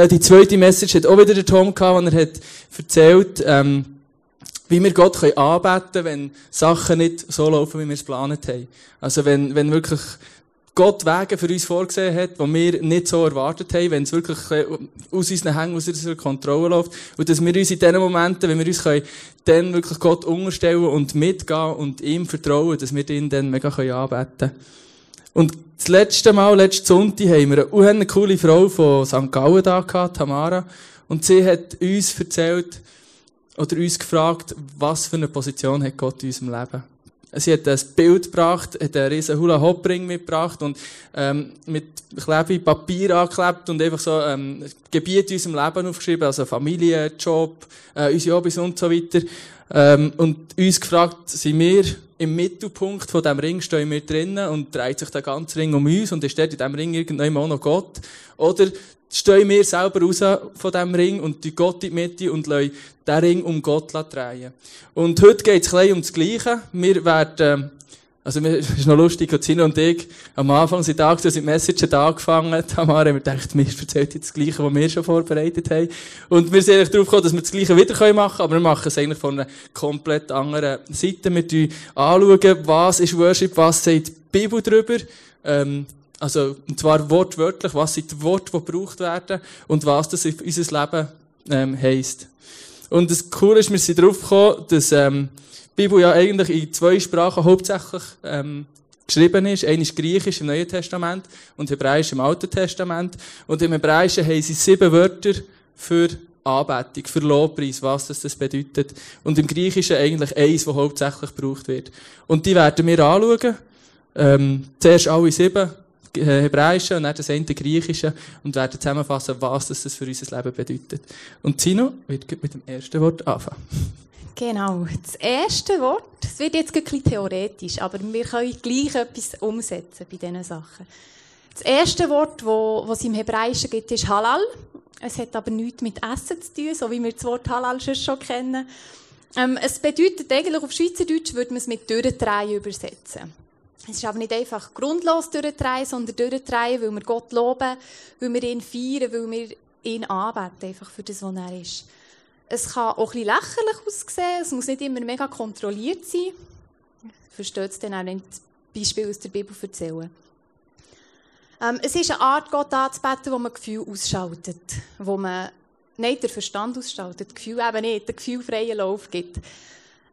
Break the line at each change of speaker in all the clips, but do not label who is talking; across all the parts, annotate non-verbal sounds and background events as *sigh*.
äh, die zweite Message hat auch wieder der Tom gehabt, wo er hat erzählt, ähm, wie wir Gott können anbeten können, wenn Sachen nicht so laufen, wie wir es geplant haben. Also wenn, wenn wirklich Gott Wege für uns vorgesehen hat, die wir nicht so erwartet haben, wenn es wirklich äh, aus unseren Hängen, aus unserer Kontrolle läuft. Und dass wir uns in diesen Momenten, wenn wir uns können, dann wirklich Gott unterstellen und mitgehen und ihm vertrauen, dass wir ihn dann mega anbeten können. Und das letzte Mal, letzten Sonntag, haben wir eine, coole Frau von St. Gallen da gehabt, Tamara. Und sie hat uns erzählt, oder uns gefragt, was für eine Position hat Gott in unserem Leben. Sie hat ein Bild gebracht, hat einen riesen Hula-Hop-Ring mitgebracht und ähm, mit Klebe Papier angeklebt und einfach so ähm, Gebiete in unserem Leben aufgeschrieben, also Familie, Job, äh, unsere Hobbys und so weiter. Ähm, und uns gefragt, sind wir im Mittelpunkt von diesem Ring, stehen wir drinnen und dreht sich der ganze Ring um uns und ist dort in diesem Ring irgendwann auch noch Gott? Oder stehen wir selber raus von diesem Ring und die Gott in die Mitte und lassen den Ring um Gott drehen. Und heute geht es um das Gleiche. Wir werden, also, es *laughs* ist noch lustig, Zino und ich, am Anfang sind Tag, sind Messages angefangen, Tamara, wir gedacht, wir erzählen jetzt das Gleiche, was wir schon vorbereitet haben. Und wir sind eigentlich darauf gekommen, dass wir das Gleiche wieder machen können, aber wir machen es eigentlich von einer komplett anderen Seite. Wir anschauen, was ist Worship, was sagt die Bibel darüber, ähm, also, und zwar wortwörtlich, was sind die Worte, die gebraucht werden und was das für unser Leben ähm, heisst. Und das Coole ist, wir sind darauf gekommen, dass ähm, die Bibel ja eigentlich in zwei Sprachen hauptsächlich ähm, geschrieben ist. Eine ist Griechisch im Neuen Testament und Hebräisch im Alten Testament. Und im Hebräischen haben sie sieben Wörter für Anbetung, für Lobpreis, was das, das bedeutet. Und im Griechischen eigentlich eins, das hauptsächlich gebraucht wird. Und die werden wir anschauen. Ähm, zuerst alle sieben äh, Hebräische und dann das eine Griechische und werden zusammenfassen, was das für unser Leben bedeutet. Und Zino wird mit dem ersten Wort anfangen.
Genau. Das erste Wort, es wird jetzt ein theoretisch, aber wir können gleich etwas umsetzen bei diesen Sachen. Das erste Wort, das es im Hebräischen gibt, ist Halal. Es hat aber nichts mit Essen zu tun, so wie wir das Wort Halal schon kennen. Ähm, es bedeutet eigentlich, auf Schweizerdeutsch würde man es mit Durchdrehen übersetzen. Es ist aber nicht einfach grundlos durchdrehen, sondern durchdrehen, weil wir Gott loben, weil wir ihn feiern, weil wir ihn anbeten, einfach für das, was er ist. Es kann auch bisschen lächerlich aussehen, es muss nicht immer mega kontrolliert sein. Versteht es dann auch, wenn ich Beispiel aus der Bibel erzählen. Ähm, es ist eine Art, Gott anzubeten, wo man Gefühl ausschaltet, wo man nicht den Verstand ausschaltet, Gefühl eben nicht, den gefühlfreien Lauf gibt.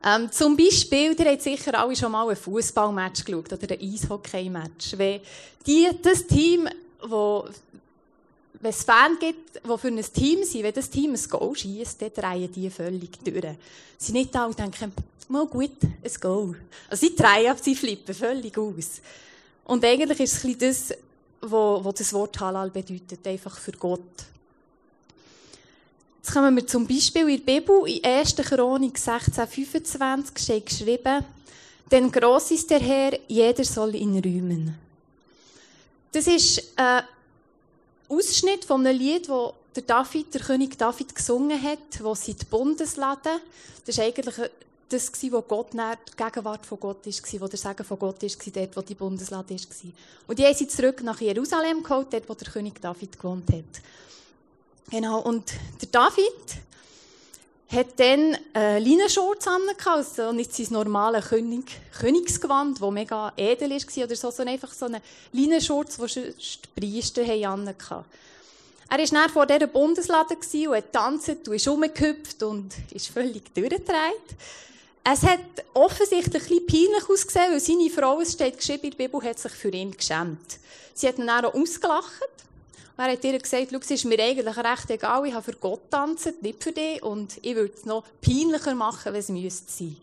Ähm, zum Beispiel, ihr habt sicher alle schon mal ein Fußballmatch geschaut oder ein Eishockey-Match. Wenn die, das Team, wo, wenn es Fans gibt, die für ein Team sind, wenn das Team ein Goal schießt, dann drehen die völlig durch. Sie nicht alle denken, mal gut, ein Goal. Also sie drehen ab, sie flippen völlig aus. Und eigentlich ist es ein bisschen das, was das Wort Halal bedeutet, einfach für Gott. Jetzt kommen wir zum Beispiel in der Bibel, in 1. Chronik 16,25 steht geschrieben, denn gross ist der Herr, jeder soll ihn rühmen. Das ist ein Ausschnitt von einem Lied, das der David, der König David gesungen hat, wo sie die Bundeslade, das ist eigentlich das wo Gott die Gegenwart von Gott war, wo der Segen von Gott war, dort, wo die Bundeslade war. Und die haben sie zurück nach Jerusalem geholt, dort, wo der König David gewohnt hat. Genau, und der David hat dann äh, Leinenschurz angehabt, also nicht sein normales König, Königsgewand, das mega edel war, oder so, sondern einfach so einen Leinenschurz, den die Priester angehabt Er war dann vor dieser Bundeslade und hat tanzt und ist rumgehüpft und ist völlig durchgedreht. Es hat offensichtlich ein bisschen peinlich ausgesehen, weil seine Frau, es steht geschrieben in der Bibel, hat sich für ihn geschämt. Sie hat ihn dann auch ausgelacht er hat ihr gesagt, es ist mir eigentlich recht egal, ich habe für Gott tanzen, nicht für dich, und ich würde es noch peinlicher machen, wenn es müsste sein.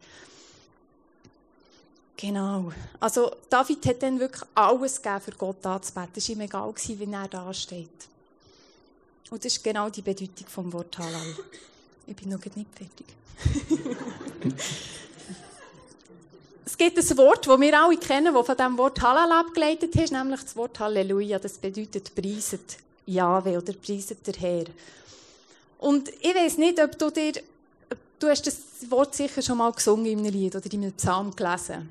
Genau. Also, David hat dann wirklich alles gegeben, für Gott anzubeten. Es war ihm egal, wie er da steht. Und das ist genau die Bedeutung vom Wort Halal. Ich bin noch nicht fertig. *laughs* gibt ein Wort, das wir alle kennen, das von dem Wort Halal abgeleitet ist, nämlich das Wort Halleluja. Das bedeutet preiset. Jahwe oder preiset der Herr. Und ich weiß nicht, ob du dir, du hast das Wort sicher schon mal gesungen in einem Lied oder in einem Psalm gelesen.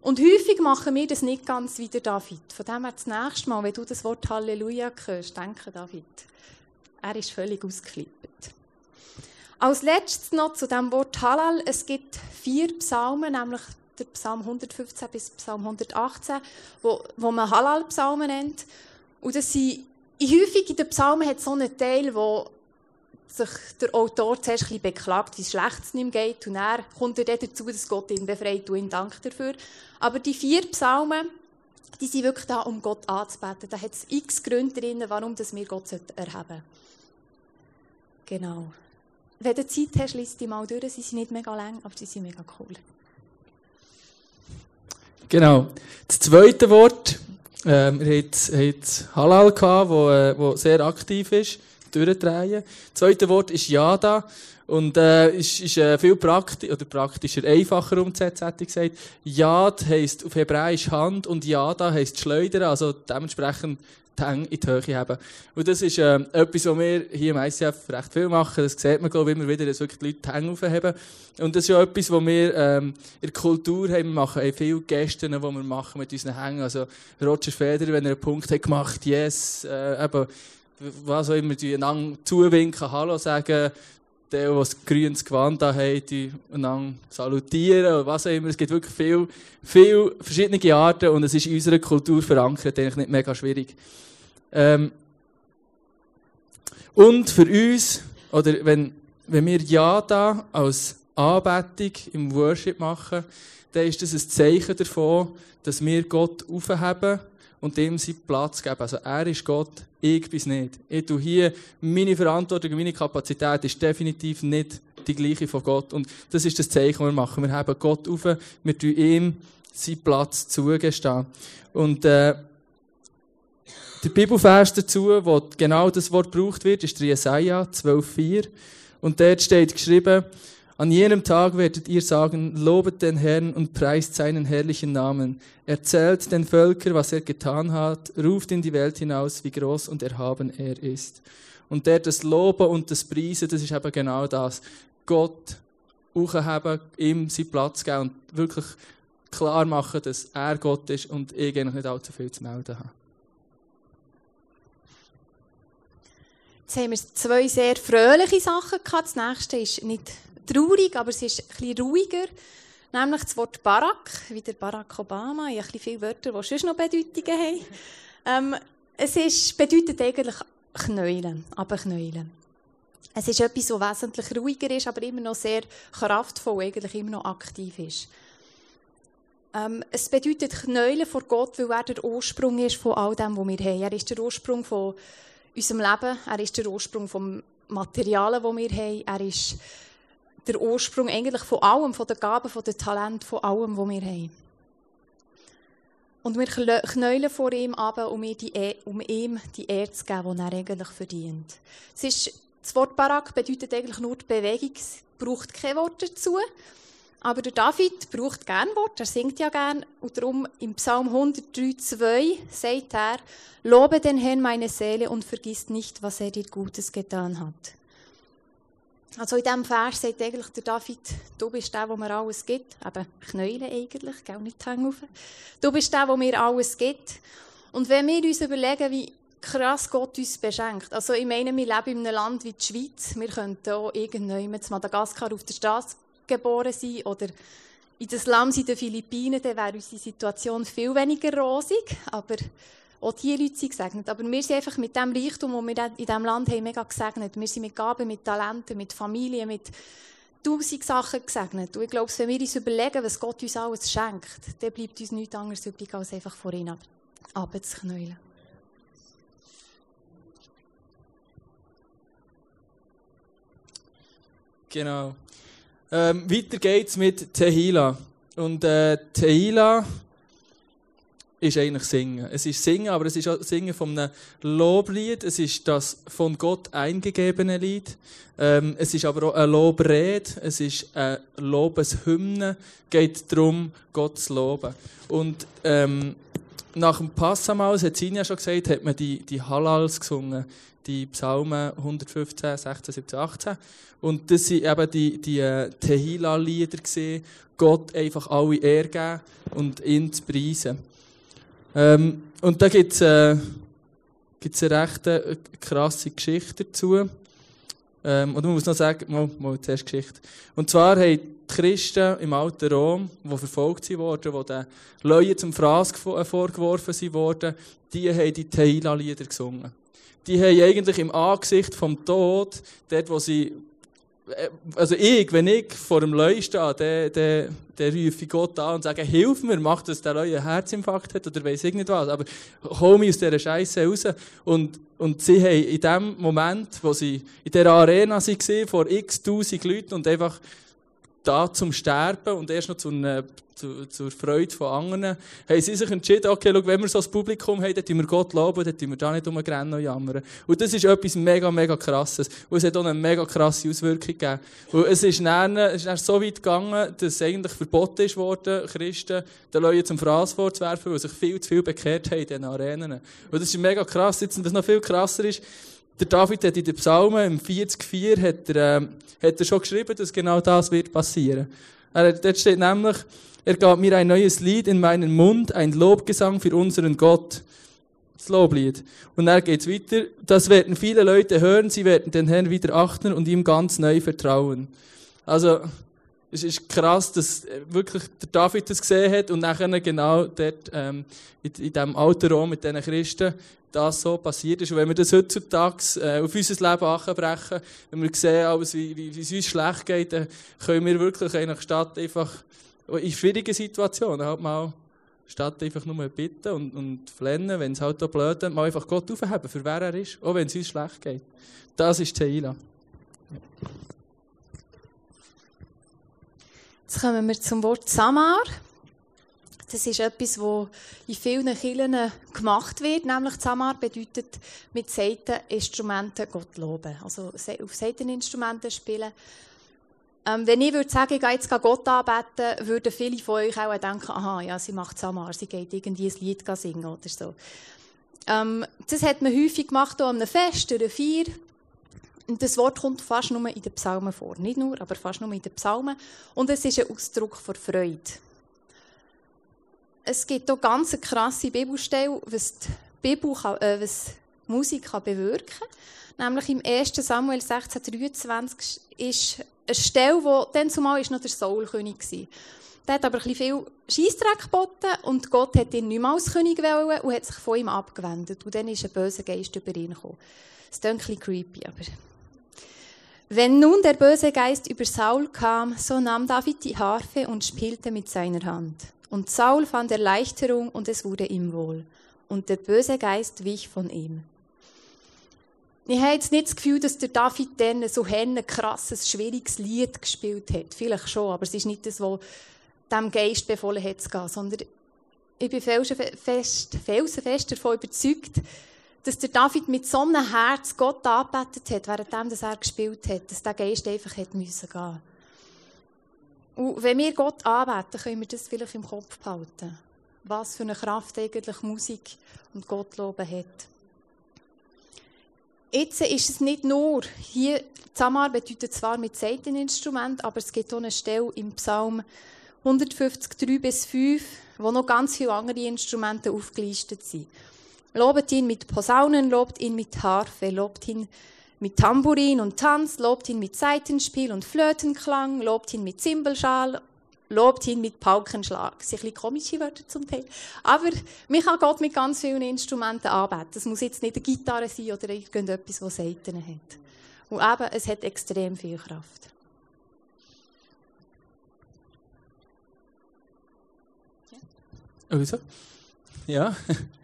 Und häufig machen wir das nicht ganz wie der David. Von dem her das nächste Mal, wenn du das Wort Halleluja hörst, denke David. Er ist völlig ausgeflippt. Als letztes noch zu dem Wort Halal. Es gibt vier Psalmen, nämlich der Psalm 115 bis Psalm 118, wo, wo man Halal-Psalmen nennt. Und das sind, häufig in den Psalmen hat so einen Teil, wo sich der Autor zuerst ein beklagt, wie schlecht es ihm geht, und er kommt er dazu, dass Gott ihn befreit und ihn dankt dafür. Aber die vier Psalmen, die sind wirklich da, um Gott anzubeten. Da hat es x Gründe drin, warum wir Gott erheben sollten. Genau. Wenn du Zeit hast, liest die mal durch. Sie sind nicht mega lang, aber sie sind mega cool.
Genau. Das zweite Wort, äh, wir hatten Halal, gehabt, wo, äh, wo sehr aktiv ist, durchdrehen. Das zweite Wort ist Yada. Und äh, ist, ist äh, viel praktisch, oder praktischer, einfacher umzusetzen, hätte ich gesagt. Yad heisst auf Hebräisch Hand und Yada heisst Schleudern, also dementsprechend die Hänge in die Höhe haben. Und das ist äh, etwas, was wir hier im ICF recht viel machen. Das sieht man, glaube ich, immer wieder, dass wirklich die Leute die Hänge aufheben. Und das ist ja etwas, was wir ähm, in der Kultur haben. Wir machen haben viele Gäste, die wir machen mit unseren Hängen. Also Roger Federer, wenn er einen Punkt hat gemacht, yes, äh, eben, was auch immer, die zuwinken, Hallo sagen, die, die ein grünes Gewand haben, die salutieren oder was auch immer. Es gibt wirklich viele, viele verschiedene Arten und es ist in unserer Kultur verankert, eigentlich nicht mega schwierig. Ähm und für uns, oder wenn, wenn wir Ja da als Anbetung im Worship machen, dann ist das ein Zeichen davon, dass wir Gott aufheben und dem seinen Platz geben. Also er ist Gott, ich bin nicht. Ich tue hier, meine Verantwortung, meine Kapazität ist definitiv nicht die gleiche von Gott. Und das ist das Zeichen, das wir machen. Wir haben Gott auf, wir tun ihm seinen Platz zugestehen. Und äh, der Bibelvers dazu, wo genau das Wort gebraucht wird, ist Jesaja 12,4. Und dort steht geschrieben, an jenem Tag werdet ihr sagen, lobet den Herrn und preist seinen herrlichen Namen. Erzählt den Völkern, was er getan hat, ruft in die Welt hinaus, wie groß und erhaben er ist. Und der das Loben und das Preisen, das ist eben genau das. Gott hochheben, ihm seinen Platz geben und wirklich klar machen, dass er Gott ist und ich eigentlich nicht allzu viel zu melden habe.
Jetzt haben wir zwei sehr fröhliche Sachen gehabt. Das nächste ist nicht traurig, aber es ist bisschen ruhiger. Nämlich das Wort Barack, wie der Barack Obama. Ich habe viele Wörter, die sonst noch Bedeutungen haben. Ähm, es ist, bedeutet eigentlich Knäulen, aber Knäulen. Es ist etwas, das wesentlich ruhiger ist, aber immer noch sehr kraftvoll, eigentlich immer noch aktiv ist. Ähm, es bedeutet Knäulen vor Gott, weil er der Ursprung ist von all dem, was wir haben. Er ist der Ursprung von unserem Leben, er ist der Ursprung vom Materialen, das wir haben, er ist der Ursprung eigentlich von allem, von den Gaben, von den Talenten, von allem, was wir haben. Und wir knäulen vor ihm ab, um, die, e, um ihm die Ehre zu geben, die er eigentlich verdient. Es ist, das Wort Barak bedeutet eigentlich nur die Bewegung, es braucht kein Wort dazu. Aber der David braucht gern Wort, er singt ja gern. Und darum im Psalm 103,2 sagt er, Lobe den Herrn meine Seele und vergiss nicht, was er dir Gutes getan hat. Also in diesem Vers sagt eigentlich der David, du bist der, wo mir alles gibt. Eben Knäulen eigentlich, gell, nicht Hänge auf. Du bist der, wo mir alles gibt. Und wenn wir uns überlegen, wie krass Gott uns beschenkt. Also ich meine, wir leben in einem Land wie die Schweiz. Wir könnten auch irgendwann zu Madagaskar auf der Straße geboren sein oder in das Land in den Philippinen, dann wäre unsere Situation viel weniger rosig. Aber auch diese Leute sind gesegnet. Aber wir sind einfach mit dem Reichtum, den wir in diesem Land haben, mega gesegnet. Wir sind mit Gaben, mit Talenten, mit Familie, mit tausend Sachen gesegnet. Und ich glaube, wenn wir uns überlegen, was Gott uns alles schenkt, dann bleibt uns nichts anderes übrig, als einfach vor ihm abzuknäulen.
Genau. Ähm, weiter geht's mit Tehila. Und äh, Tehila ist eigentlich Singen. Es ist Singen, aber es ist auch Singen von einem Loblied. Es ist das von Gott eingegebene Lied. Ähm, es ist aber auch ein Lobrede. Es ist eine Lobeshymne. Es geht darum, Gott zu loben. Und ähm, nach dem Passamal, das hat Sinja schon gesagt, hat man die, die Halals gesungen. Die Psalmen 115, 16, 17, 18. Und das sind eben die, die äh, Tehila-Lieder gesehen. Gott einfach alle Ehre geben und ihn zu preisen. Ähm, und da gibt es äh, eine recht äh, krasse Geschichte dazu. Ähm, und man muss noch sagen, mal, mal zuerst Geschichte. Und zwar haben die Christen im alten Rom, die verfolgt wurden, die den Leuten zum Fraß äh, vorgeworfen wurden, die haben die Teila-Lieder gesungen. Die haben eigentlich im Angesicht vom Tod, dort wo sie also ich, wenn ich vor dem Leu stehe, dann, dann, dann rufe ich Gott an und sage, hilf mir, mach, dass der Leu einen Herzinfarkt hat oder weiss ich nicht was. Aber hol mich aus dieser Scheiße raus. Und, und sie haben in dem Moment, wo sie in dieser Arena waren, vor x tausend Leuten und einfach da zum Sterben und erst noch zu, einer, zu, zur Freude von anderen, haben sie sich entschieden, okay, schau, wenn wir so ein Publikum haben, dann tun wir Gott loben, dann tun wir da nicht rumrennen und jammern. Und das ist etwas mega, mega krasses. Und es hat auch eine mega krasse Auswirkung gegeben. Und es ist dann, es ist dann so weit gegangen, dass es eigentlich verboten ist worden, Christen den Leuten zum Fraß vorzuwerfen, weil sich viel zu viel bekehrt haben in diesen Arenen. Und das ist mega krass. Jetzt, was noch viel krasser ist, der David hat in den Psalmen, im 44, hat er, äh, hat er schon geschrieben, dass genau das wird passieren. Er, dort steht nämlich, er gab mir ein neues Lied in meinen Mund, ein Lobgesang für unseren Gott. Das Loblied. Und er geht weiter. Das werden viele Leute hören, sie werden den Herrn wieder achten und ihm ganz neu vertrauen. Also, es ist krass, dass wirklich der David das gesehen hat und nachher genau dort, ähm, in, in diesem alten Rom mit diesen Christen das so passiert ist. Und wenn wir das heutzutage äh, auf unser Leben anbrechen, wenn wir sehen, alles, wie, wie, wie es uns schlecht geht, dann können wir wirklich eigentlich statt einfach in schwierigen Situationen halt mal statt einfach nur bitten und, und flennen, wenn es halt auch blöd ist, mal einfach Gott aufheben, für wer er ist, auch wenn es uns schlecht geht. Das ist Teila.
Jetzt kommen wir zum Wort Samar. Das ist etwas, was in vielen Kirchen gemacht wird. Nämlich Samar bedeutet mit Seiteninstrumenten Gott loben. Also auf Seiteninstrumenten spielen. Ähm, wenn ich würde sagen, ich gehe jetzt Gott anbeten, würden viele von euch auch denken, aha, ja, sie macht Samar, sie geht irgendwie ein Lied singen oder so. Ähm, das hat man häufig gemacht, an einem Fest, oder Feier. Und das Wort kommt fast nur in den Psalmen vor. Nicht nur, aber fast nur in den Psalmen. Und es ist ein Ausdruck von Freude. Es gibt hier ganz eine krasse Bibelstelle, was die Bibel kann, äh, was Musik kann bewirken kann. Nämlich im 1. Samuel 16,23 ist eine Stelle, wo dann zumal ist noch der Saulkönig war. Der hat aber ein bisschen viel Scheissdreck geboten und Gott hat ihn nicht mehr als König wollen und hat sich von ihm abgewendet. Und dann ist ein böser Geist über ihn gekommen. Das ist ein creepy, aber... Wenn nun der böse Geist über Saul kam, so nahm David die Harfe und spielte mit seiner Hand. Und Saul fand Erleichterung und es wurde ihm wohl. Und der böse Geist wich von ihm. Ich habe jetzt nicht das Gefühl, dass der David dann so ein krasses, schwieriges Lied gespielt hat. Vielleicht schon, aber es ist nicht das, was dem Geist befohlen hat zu gehen, sondern ich bin felsenfest, felsenfest davon überzeugt, dass der David mit so einem Herz Gott angebetet hat, während er gespielt hat, dass der Geist einfach hätte müssen gehen. Und wenn wir Gott anbeten, können wir das vielleicht im Kopf behalten. Was für eine Kraft eigentlich Musik und Gott loben hat. Jetzt ist es nicht nur, hier, Zamar bedeutet zwar mit Seiteninstrument, aber es gibt auch eine Stelle im Psalm 150, 3 bis 5, wo noch ganz viele andere Instrumente aufgelistet sind. Lobet ihn mit Posaunen, lobt ihn mit Harfe, lobt ihn mit Tambourin und Tanz, lobt ihn mit Saitenspiel und Flötenklang, lobt ihn mit Zimbelschal, lobt ihn mit Paukenschlag. Das sind ein bisschen komische Wörter zum Teil. Aber mich kann Gott mit ganz vielen Instrumenten anbeten. Das muss jetzt nicht eine Gitarre sein oder irgendetwas, das Saiten hat. Und eben, es hat extrem viel Kraft.
Ja. Also? Ja. *laughs*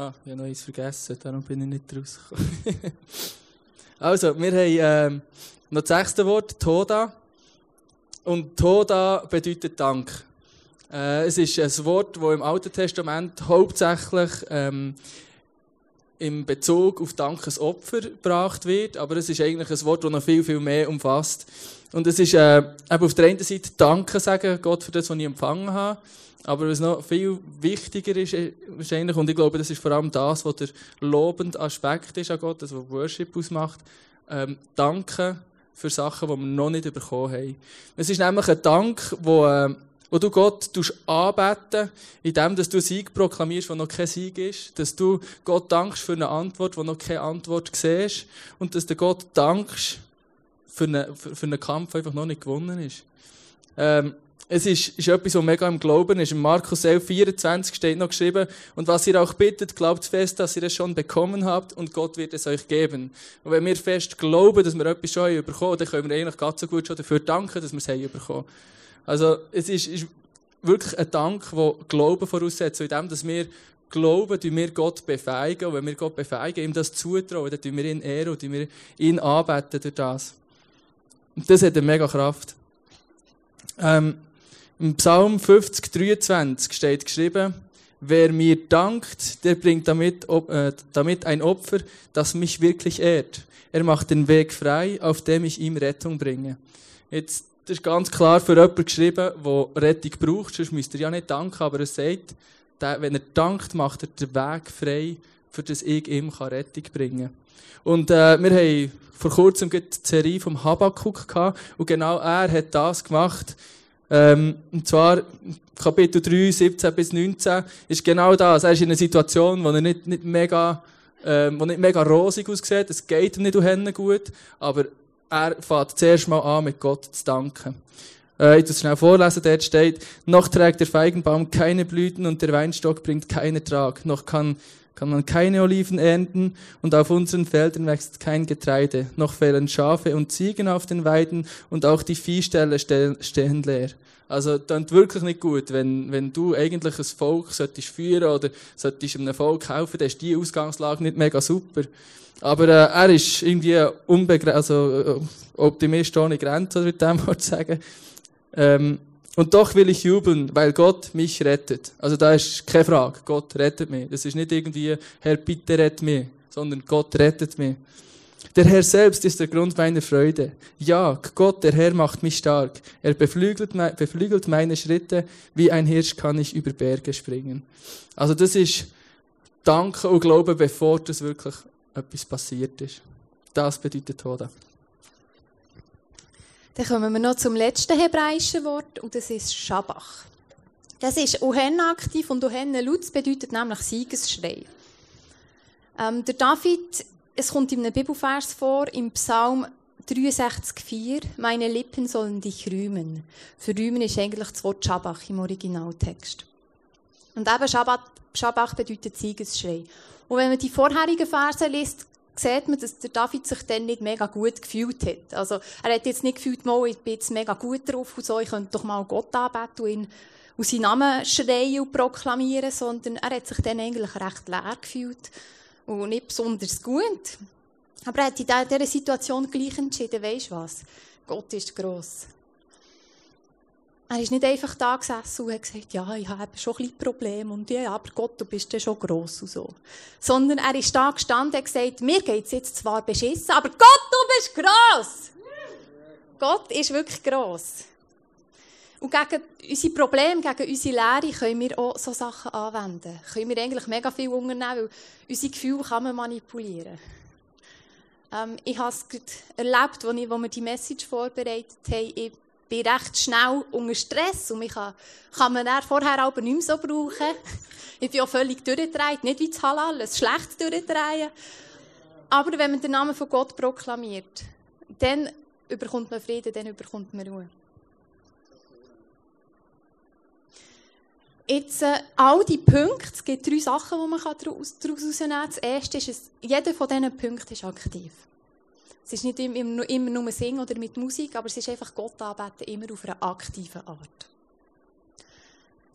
Ah, ich habe noch eins vergessen, darum bin ich nicht rausgekommen. *laughs* also, wir haben ähm, noch das sechste Wort, Toda. Und Toda bedeutet Dank. Äh, es ist ein Wort, das im Alten Testament hauptsächlich ähm, im Bezug auf Dankesopfer gebracht wird, aber es ist eigentlich ein Wort, das noch viel, viel mehr umfasst. Und es ist äh, eben auf der einen Seite Danke sagen, Gott, für das, was ich empfangen habe. Aber was noch viel wichtiger ist, äh, wahrscheinlich, und ich glaube, das ist vor allem das, was der lobende Aspekt ist an Gott, das, was Worship ausmacht, ähm, danken für Sachen, die wir noch nicht bekommen haben. Es ist nämlich ein Dank, der wo du Gott anbeten indem dass du Sieg proklamierst, wo noch kein Sieg ist, dass du Gott dankst für eine Antwort, wo noch keine Antwort siehst und dass du Gott dankst für einen, für, für einen Kampf, der einfach noch nicht gewonnen ist. Ähm, es ist, ist etwas, was mega im Glauben ist. In Markus 11, 24 steht noch geschrieben, und was ihr auch bittet, glaubt fest, dass ihr es schon bekommen habt, und Gott wird es euch geben. Und wenn wir fest glauben, dass wir etwas schon bekommen, dann können wir eigentlich ganz so gut schon dafür danken, dass wir es haben bekommen. Also, es ist, ist wirklich ein Dank, der Glauben voraussetzt, indem, dass wir glauben, tun wir Gott befeigen, und wenn wir Gott befeigen, ihm das zutrauen, dann tun wir ihn ehren und wir ihn anbeten durch das. Und das hat eine mega Kraft. Ähm, im Psalm 50, 23 steht geschrieben, wer mir dankt, der bringt damit, äh, damit ein Opfer, das mich wirklich ehrt. Er macht den Weg frei, auf dem ich ihm Rettung bringe. Jetzt, das ist ganz klar für jemanden geschrieben, der Rettung braucht, sonst müsst ihr ja nicht danken, aber er sagt, wenn er dankt, macht er den Weg frei, für das ich ihm Rettung bringen kann. Und äh, wir haben vor kurzem die Serie vom Habakkuk gehabt, und genau er hat das gemacht, ähm, und zwar Kapitel 3, 17 bis 19 ist genau das. Er ist in einer Situation, wo er nicht, nicht mega, ähm, wo nicht mega rosig aussieht. Es geht ihm nicht gut, aber er fängt zuerst mal an, mit Gott zu danken. Äh, ich das schnell vorlesen. Dort steht, noch trägt der Feigenbaum keine Blüten und der Weinstock bringt keinen Ertrag. Noch kann kann man keine Oliven ernten und auf unseren Feldern wächst kein Getreide. Noch fehlen Schafe und Ziegen auf den Weiden und auch die Viehställe stehen leer. Also, das wirklich nicht gut. Wenn, wenn du eigentlich ein Volk solltest führen oder solltest einem Volk helfen, dann ist die Ausgangslage nicht mega super. Aber äh, er ist irgendwie unbegrenzt, also äh, Optimist ohne Grenzen, würde ich mal sagen. Ähm, und doch will ich jubeln, weil Gott mich rettet. Also da ist keine Frage. Gott rettet mich. Das ist nicht irgendwie, Herr, bitte rett mich, sondern Gott rettet mich. Der Herr selbst ist der Grund meiner Freude. Ja, Gott, der Herr macht mich stark. Er beflügelt, beflügelt meine Schritte. Wie ein Hirsch kann ich über Berge springen. Also das ist Danke und Glauben, bevor das wirklich etwas passiert ist. Das bedeutet Tod.
Dann kommen wir noch zum letzten hebräischen Wort und das ist Schabach. Das ist Ohen aktiv und Ohen Lutz bedeutet nämlich Siegesschrei. Ähm, der David, es kommt in einem Bibelvers vor, im Psalm 63,4, meine Lippen sollen dich rühmen. Für rühmen ist eigentlich das Wort Schabach im Originaltext. Und eben Schabach bedeutet Siegesschrei. Und wenn man die vorherigen Verse liest, sieht man, dass der David sich dann nicht mega gut gefühlt hat. Also, er hat jetzt nicht gefühlt, mal, ich bin jetzt mega gut drauf und so, ich könnte doch mal Gott anbeten und ihn und seinen Namen schreien und proklamieren, sondern er hat sich dann eigentlich recht leer gefühlt und nicht besonders gut. Aber er hat in dieser Situation gleich entschieden, weisst du was? Gott ist gross. Er ist nicht einfach da gesessen und hat gesagt, ja, ich habe schon ein bisschen Probleme und ja, aber Gott, du bist ja schon gross und so. Sondern er ist da gestanden und hat gesagt, mir geht's jetzt zwar beschissen, aber Gott, du bist gross! Gott ist wirklich gross. Und gegen unsere Probleme, gegen unsere Lehre können wir auch so Sachen anwenden. Können wir eigentlich mega viel unternehmen, weil unsere Gefühle kann man manipulieren. Ähm, ich habe es erlebt, als, wir die Message vorbereitet haben. Bin recht schnell unter Stress und mich kann, kann man dann vorher aber nicht mehr so brauchen. *laughs* Ich bin auch völlig durchgedreht, nicht wie das Halal, es schlecht durchdrehen. Aber wenn man den Namen von Gott proklamiert, dann überkommt man Frieden, dann überkommt man Ruhe. Jetzt, äh, all die Punkte, es gibt drei Sachen, die man daraus herausnehmen kann. Das erste ist, jeder von diesen Punkten ist aktiv. Es ist nicht immer, immer nur Singen oder mit Musik, aber es ist einfach Gott anbeten, immer auf eine aktive Art.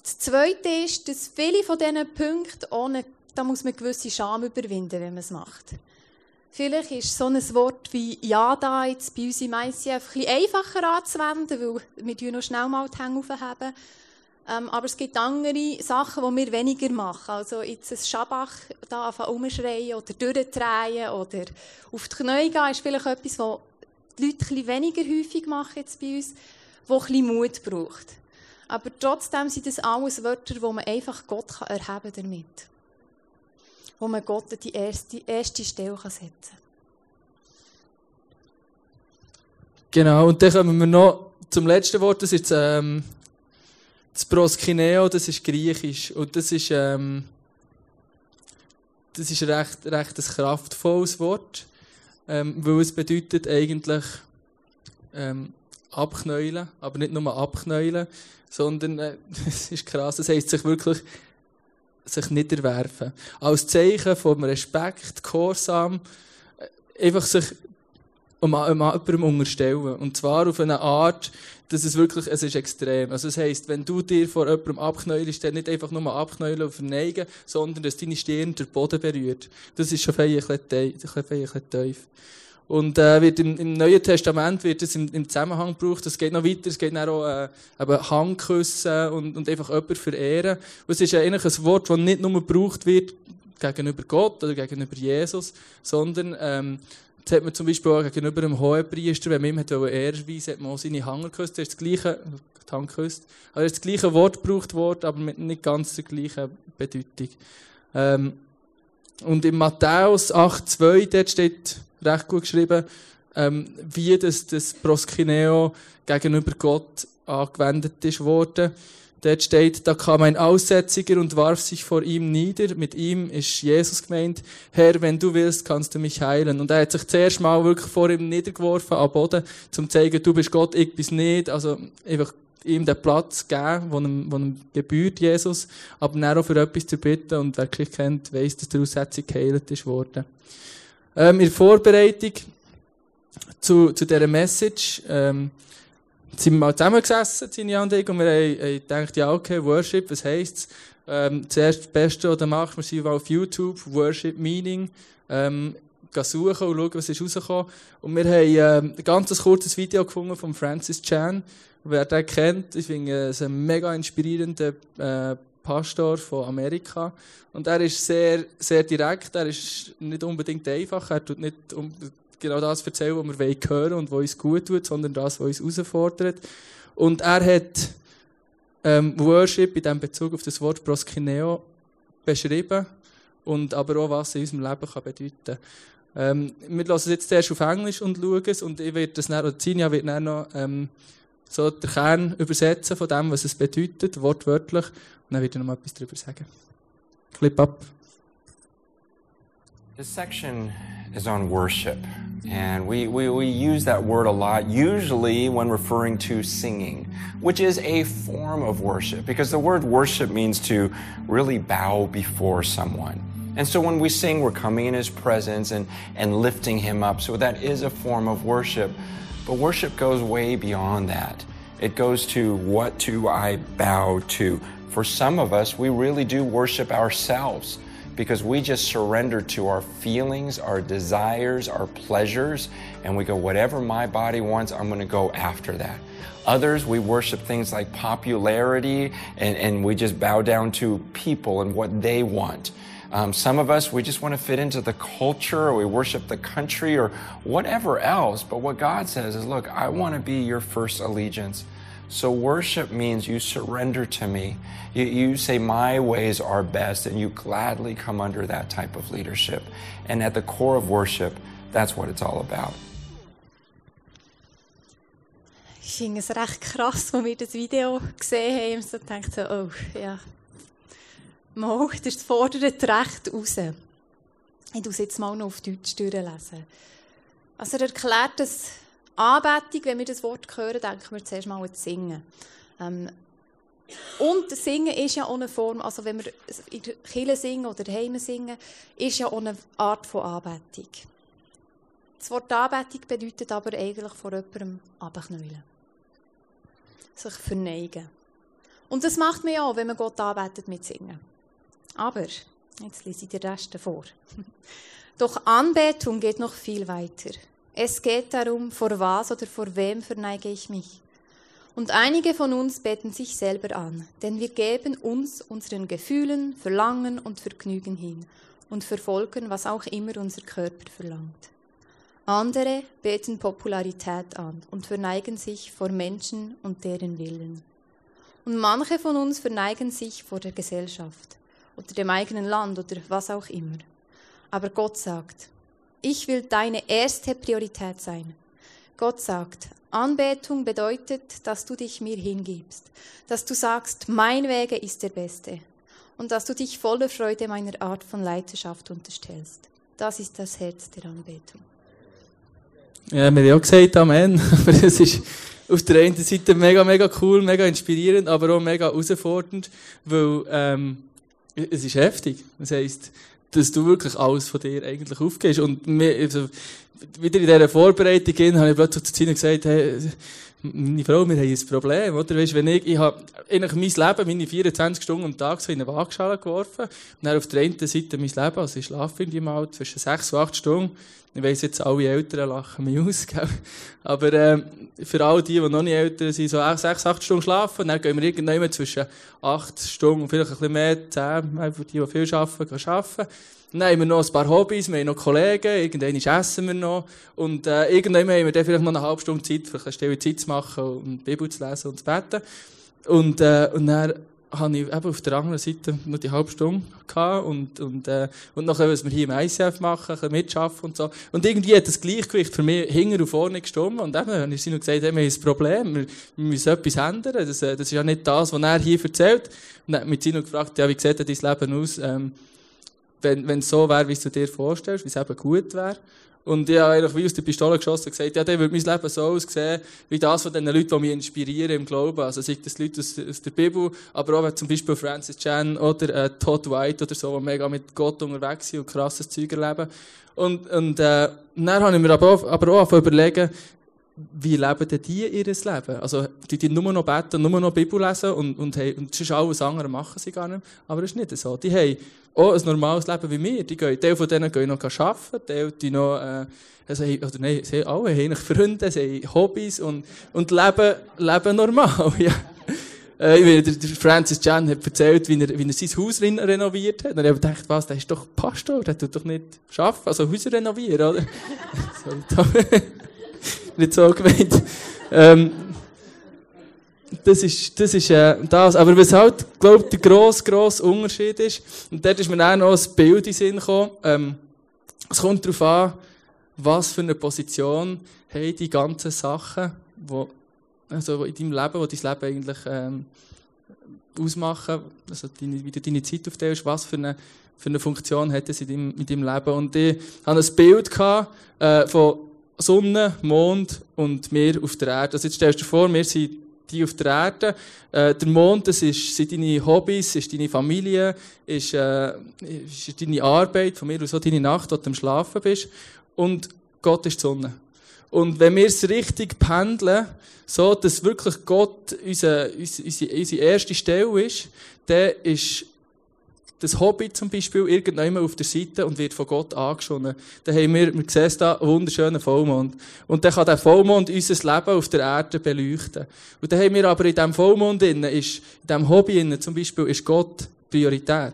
Das Zweite ist, dass viele von diesen Punkten, ohne, da muss man gewisse Scham überwinden, wenn man es macht. Vielleicht ist so ein Wort wie Ja da jetzt bei uns im ICF ein bisschen einfacher anzuwenden, weil wir noch schnell mal die Hänge aufheben. Ähm, aber es gibt andere Sachen, die wir weniger machen. Also jetzt ein Schabach da umschreien oder durchdrehen oder auf die Knie gehen, ist vielleicht etwas, was die Leute ein weniger häufig machen jetzt bei uns, wo ein Mut braucht. Aber trotzdem sind das alles Wörter, wo man einfach Gott kann erheben damit. Wo man Gott die erste, erste Stelle kann setzen kann.
Genau, und dann kommen wir noch zum letzten Wort. Das ist ähm, das Proskineo, das ist griechisch und das ist, ähm, das ist recht, recht ein kraftvolles Wort, ähm, weil es bedeutet eigentlich ähm, abknäulen, aber nicht nur abknäulen, sondern äh, *laughs* ist krass, das heisst sich wirklich sich niederwerfen. Als Zeichen von Respekt, Gehorsam, äh, einfach sich jemandem unterstellen. Und zwar auf eine Art, dass es wirklich, es ist extrem. Also das heisst, wenn du dir vor jemandem abknäulst, dann nicht einfach nur abknäulen und verneigen, sondern dass deine Stirn den Boden berührt. Das ist schon ein bisschen tief. Und äh, wird im, im Neuen Testament wird es im, im Zusammenhang gebraucht. Es geht noch weiter, es geht dann auch äh, eben Handküssen und, und einfach jemanden verehren. Und es ist eigentlich ein Wort, das nicht nur gebraucht wird gegenüber Gott oder gegenüber Jesus, sondern ähm, das hat man zum Beispiel auch gegenüber einem Hohenpriester, wenn man ihm Ehre erweisen hat man auch seine Hanger geküsst. Da ist das gleiche. Also das gleiche Wort gebraucht worden, aber mit nicht ganz der gleichen Bedeutung. Ähm, und in Matthäus 8,2, dort steht recht gut geschrieben, ähm, wie das, das Proskineo gegenüber Gott angewendet ist worden. Dort steht, da kam ein Aussätziger und warf sich vor ihm nieder. Mit ihm ist Jesus gemeint. Herr, wenn du willst, kannst du mich heilen. Und er hat sich zuerst mal wirklich vor ihm niedergeworfen, am Boden, zum zu zeigen, du bist Gott, ich bin nicht. Also, einfach ihm den Platz geben, wo ihm, wo ihm gebührt, Jesus. Aber dann auch für etwas zu bitten. Und wer wirklich kennt, weiss, dass der Aussätzige geheilt ist worden. Ähm, in Vorbereitung zu, zu dieser Message, ähm, sind wir mal zusammengesessen, Cinja und ich, und wir haben, gedacht, ja, okay, Worship, was heisst's? Ähm, zuerst das Beste, was du machst, wir sind auf YouTube, Worship Meaning, ähm, suchen und schauen, was ist rausgekommen. Und wir haben ähm, ein ganz kurzes Video gefunden von Francis Chan. Wer den kennt, ich finde es ein mega inspirierender äh, Pastor von Amerika. Und er ist sehr, sehr direkt, er ist nicht unbedingt einfach, er tut nicht um, genau das erzählen, was wir hören und was uns gut tut, sondern das, was uns herausfordert. Und er hat ähm, Worship in diesem Bezug auf das Wort Proskineo beschrieben und aber auch, was es in unserem Leben kann bedeuten kann. Ähm, wir lassen es jetzt zuerst auf Englisch und schauen es und ich werde das dann, oder Zinja wird dann noch ähm, so den Kern übersetzen von dem, was es bedeutet, wortwörtlich. Und dann werde ich noch mal etwas darüber sagen. Clip up.
This section is on worship, and we, we, we use that word a lot, usually when referring to singing, which is a form of worship, because the word worship means to really bow before someone. And so when we sing, we're coming in His presence and, and lifting Him up. So that is a form of worship. But worship goes way beyond that. It goes to what do I bow to? For some of us, we really do worship ourselves because we just surrender to our feelings, our desires, our pleasures, and we go, whatever my body wants, I'm going to go after that. Others, we worship things like popularity and, and we just bow down to people and what they want. Um, some of us, we just want to fit into the culture or we worship the country or whatever else. But what God says is, look, I want to be your first allegiance. So worship means you surrender to me. You, you, say, My ways are best, and you gladly come under that type of leadership. And at the core of worship, that's what it's all about.
Ich finde es recht krass, als wir das Video gesehen haben und so gedacht so, oh, ja. Mal, das fordert recht raus. Ich muss jetzt mal noch auf Deutsch durchlesen. Also er erklärt, dass Anbetung, wenn wir das Wort hören, denken wir zuerst mal an das Singen. Ähm, und Singen ist ja auch eine Form, also wenn wir in der Kirche singen oder daheim singen, ist ja auch eine Art von Anbetung. Das Wort Anbetung bedeutet aber eigentlich vor jemandem abknüllen. Sich verneigen. Und das macht man ja auch, wenn man Gott anbetet mit Singen. Aber, jetzt lese ich den Rest vor. *laughs* Doch Anbetung geht noch viel weiter. Es geht darum, vor was oder vor wem verneige ich mich. Und einige von uns beten sich selber an, denn wir geben uns unseren Gefühlen, Verlangen und Vergnügen hin und verfolgen, was auch immer unser Körper verlangt. Andere beten Popularität an und verneigen sich vor Menschen und deren Willen. Und manche von uns verneigen sich vor der Gesellschaft oder dem eigenen Land oder was auch immer. Aber Gott sagt, ich will deine erste Priorität sein. Gott sagt, Anbetung bedeutet, dass du dich mir hingibst, dass du sagst, mein Wege ist der beste und dass du dich voller Freude meiner Art von Leiterschaft unterstellst. Das ist das Herz der Anbetung.
Ja, wir haben ja auch gesagt Amen, *laughs* aber es ist auf der einen Seite mega, mega cool, mega inspirierend, aber auch mega herausfordernd, weil ähm, es ist heftig. Das heisst, dass du wirklich alles von dir eigentlich aufgehst. Und wir, also, wieder in dieser Vorbereitung hin, habe ich plötzlich zu Zine gesagt, hey, meine Frau, wir haben ein Problem, oder? Weißt, wenn ich, ich habe mein Leben, meine 24 Stunden am Tag so in eine Waagschale geworfen. Und dann auf der einen Seite mein Leben, also ich schlafe in dem Alter zwischen 6 und 8 Stunden. Ich weiss jetzt, alle Eltern lachen mich aus, gell? Aber, ähm, für all die, die noch nicht älter sind, so 6, 8 Stunden schlafen, dann gehen wir irgendwann zwischen 8 Stunden und vielleicht ein bisschen mehr, 10, einfach die, die viel arbeiten, gehen arbeiten. Dann haben wir noch ein paar Hobbys, wir haben noch Kollegen, irgendwann essen wir noch. Und äh, irgendwann haben wir dann vielleicht noch eine halbe Stunde Zeit, für eine stille Zeit zu machen und die Bibel zu lesen und zu beten. Und, äh, und dann habe ich eben auf der anderen Seite nur die halbe Stunde gehabt und, und, äh, und nachher, was wir hier im ICF machen, mitschaffen und so. Und irgendwie hat das Gleichgewicht für mich hinten und vorne gestimmt. Und eben, habe ich sie gesagt, hey, wir haben ein Problem, wir, wir müssen etwas ändern. Das, äh, das ist ja nicht das, was er hier erzählt. Und dann hat mich Sino gefragt, ja, wie sieht denn dein Leben aus, ähm, wenn, es so wäre, wie du dir vorstellst, wie es eben gut wäre. Und ich habe eigentlich wie aus der Pistole geschossen und gesagt, ja, dann würde mein Leben so aussehen, wie das von den Leuten, die mich inspirieren im Glauben. Also, sei das Leute aus, aus der Bibel, aber auch zum Beispiel Francis Chan oder äh, Todd White oder so, die mega mit Gott unterwegs sind und krasses Zeug erleben. Und, und äh, dann habe ich mir aber auch, aber auch überlegen, wie leben denn die ihr Leben? Also, die, die nur noch beten, nur noch Bibel lesen und, und, und, und sonst alles andere machen sie gar nicht. Aber das ist nicht so. Die haben auch ein normales Leben wie wir. Die gehen, Teil von denen gehen noch arbeiten, Teil, die noch, äh, also, oder nein, sie haben alle haben Freunde, sie haben Hobbys und, und leben, leben normal, *laughs* ja. Äh, Francis Chan hat erzählt, wie er, wie er sein Haus renoviert hat. Und ich habe gedacht, was, der ist doch Pastor, der tut doch nicht arbeiten, also Häuser renovieren, oder? *laughs* *laughs* Nicht so gemeint. Ähm, das ist, das ist äh, das. Aber was halt, glaube der grosse, grosse Unterschied ist, und dort ist mir auch noch ein Bild in den Sinn gekommen, ähm, es kommt darauf an, was für eine Position haben die ganzen Sachen, wo, also in deinem Leben, die dein Leben eigentlich ähm, ausmachen, also deine, wie du deine Zeit aufteilst, was für eine, für eine Funktion hat es in deinem, in deinem Leben. Und ich hatte ein Bild gehabt, äh, von Sonne, Mond und mir auf der Erde. Also jetzt stellst du dir vor, wir sind die auf der Erde. Äh, der Mond, das ist, sind deine Hobbys, ist deine Familie, ist, äh, ist deine Arbeit, von mir aus auch deine Nacht, wo du am Schlafen bist. Und Gott ist die Sonne. Und wenn wir es richtig pendeln, so dass wirklich Gott unsere, unsere, unsere erste Stelle ist, dann ist das Hobby zum Beispiel irgendjemand auf der Seite und wird von Gott angeschonnen. Dann haben wir, wir sehen da einen wunderschönen Vollmond. Und dann kann der Vollmond unser Leben auf der Erde beleuchten. Und dann haben wir aber in diesem Vollmond innen, ist, in diesem Hobby innen zum Beispiel, ist Gott Priorität.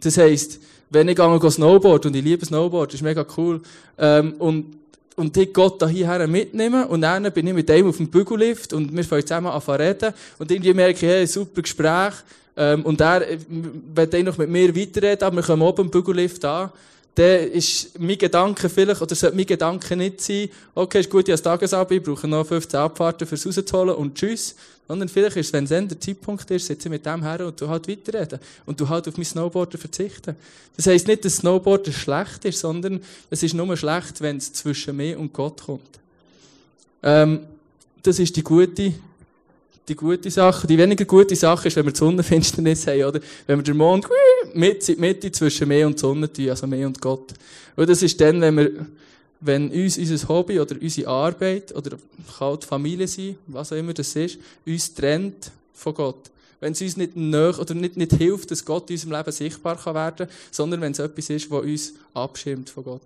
Das heisst, wenn ich gehe Snowboard und ich liebe Snowboard, ist mega cool, ähm, und und ich Gott da hierher mitnehmen und dann bin ich mit dem auf dem Bügellift und wir fangen zusammen an zu reden und irgendwie merke ich, hey, super Gespräch ähm, und er äh, will noch mit mir weiterreden, aber wir kommen oben im Bügellift an, dann ist mein Gedanke vielleicht, oder sollte mein Gedanke nicht sein, okay, ist gut, ich habe das Tagesabend, ich brauche noch 15 Abfahrten fürs rauszuholen und tschüss. Sondern vielleicht ist es, wenn es dann der Zeitpunkt ist, sitze ich mit dem her und du halt weiterreden. Und du halt auf mein Snowboarder verzichten. Das heisst nicht, dass Snowboarder schlecht ist, sondern es ist nur schlecht, wenn es zwischen mir und Gott kommt. Ähm, das ist die gute die gute Sache. Die weniger gute Sache ist, wenn wir Sonnenfinsternis haben, oder? Wenn wir den Mond mit Mitte zwischen mir und Sonne tun, also mir und Gott. Und das ist dann, wenn wir, wenn uns unser Hobby oder unsere Arbeit oder die Familie sein, was auch immer das ist, uns trennt von Gott. Wenn es uns nicht nach oder nicht, nicht hilft, dass Gott in unserem Leben sichtbar kann werden, sondern wenn es etwas ist, was uns abschirmt von Gott.